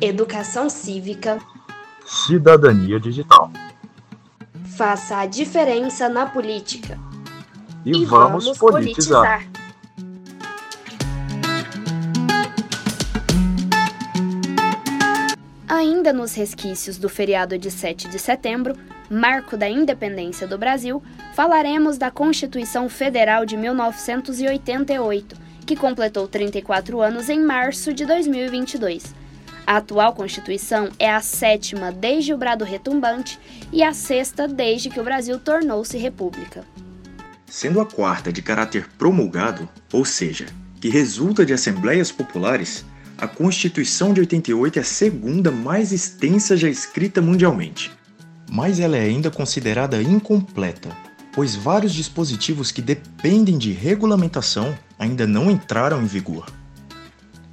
educação cívica, cidadania digital. Faça a diferença na política. E, e vamos, vamos, politizar. politizar. Ainda nos resquícios do feriado de 7 de setembro, marco da independência do Brasil, falaremos da Constituição Federal de 1988, que completou 34 anos em março de 2022. A atual Constituição é a sétima desde o Brado Retumbante e a sexta desde que o Brasil tornou-se república. Sendo a quarta de caráter promulgado, ou seja, que resulta de assembleias populares, a Constituição de 88 é a segunda mais extensa já escrita mundialmente. Mas ela é ainda considerada incompleta, pois vários dispositivos que dependem de regulamentação ainda não entraram em vigor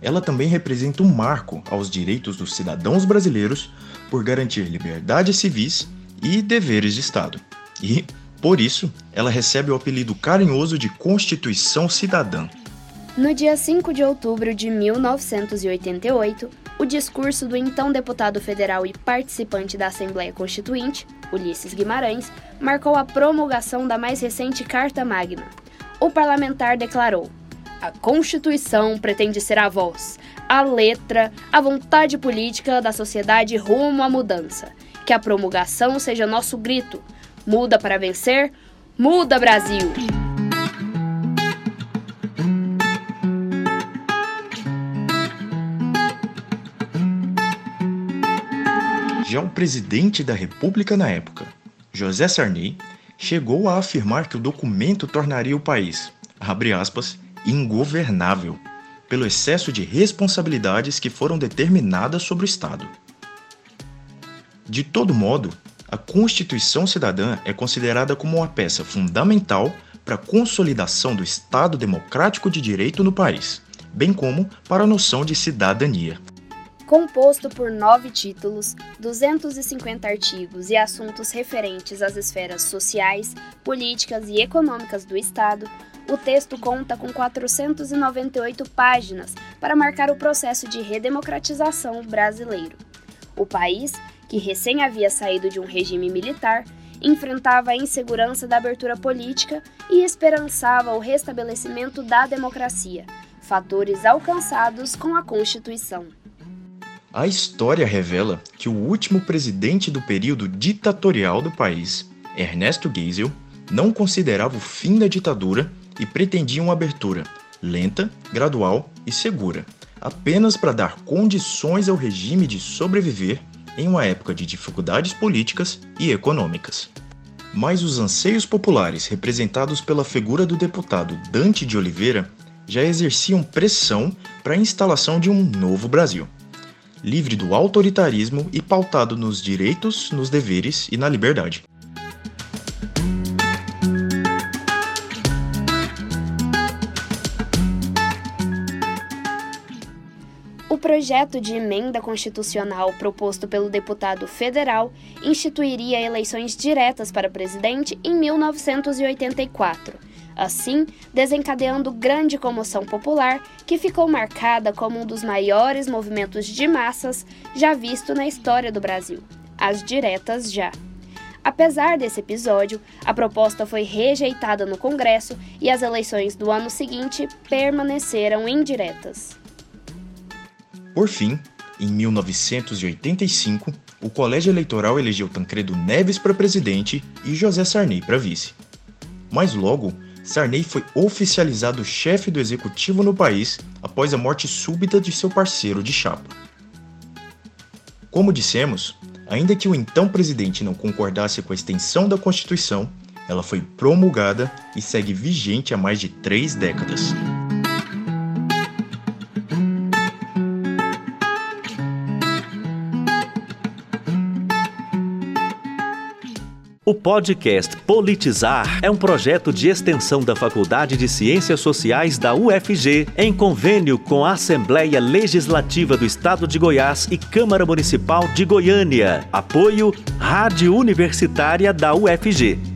ela também representa um marco aos direitos dos cidadãos brasileiros por garantir liberdades civis e deveres de Estado. E, por isso, ela recebe o apelido carinhoso de Constituição Cidadã. No dia 5 de outubro de 1988, o discurso do então deputado federal e participante da Assembleia Constituinte, Ulisses Guimarães, marcou a promulgação da mais recente Carta Magna. O parlamentar declarou: a Constituição pretende ser a voz, a letra, a vontade política da sociedade rumo à mudança. Que a promulgação seja nosso grito. Muda para vencer, muda Brasil! Já o presidente da República na época, José Sarney, chegou a afirmar que o documento tornaria o país, abre aspas, ingovernável, pelo excesso de responsabilidades que foram determinadas sobre o Estado. De todo modo, a Constituição Cidadã é considerada como uma peça fundamental para a consolidação do Estado democrático de direito no país, bem como para a noção de cidadania. Composto por nove títulos, 250 artigos e assuntos referentes às esferas sociais, políticas e econômicas do Estado, o texto conta com 498 páginas para marcar o processo de redemocratização brasileiro. O país, que recém havia saído de um regime militar, enfrentava a insegurança da abertura política e esperançava o restabelecimento da democracia, fatores alcançados com a Constituição. A história revela que o último presidente do período ditatorial do país, Ernesto Geisel, não considerava o fim da ditadura e pretendiam uma abertura lenta, gradual e segura, apenas para dar condições ao regime de sobreviver em uma época de dificuldades políticas e econômicas. Mas os anseios populares representados pela figura do deputado Dante de Oliveira já exerciam pressão para a instalação de um novo Brasil, livre do autoritarismo e pautado nos direitos, nos deveres e na liberdade. Projeto de emenda constitucional proposto pelo deputado federal instituiria eleições diretas para presidente em 1984, assim desencadeando grande comoção popular que ficou marcada como um dos maiores movimentos de massas já visto na história do Brasil. As diretas já. Apesar desse episódio, a proposta foi rejeitada no Congresso e as eleições do ano seguinte permaneceram indiretas. Por fim, em 1985, o Colégio Eleitoral elegeu Tancredo Neves para presidente e José Sarney para vice. Mas logo, Sarney foi oficializado chefe do executivo no país após a morte súbita de seu parceiro de chapa. Como dissemos, ainda que o então presidente não concordasse com a extensão da Constituição, ela foi promulgada e segue vigente há mais de três décadas. O podcast Politizar é um projeto de extensão da Faculdade de Ciências Sociais da UFG, em convênio com a Assembleia Legislativa do Estado de Goiás e Câmara Municipal de Goiânia. Apoio Rádio Universitária da UFG.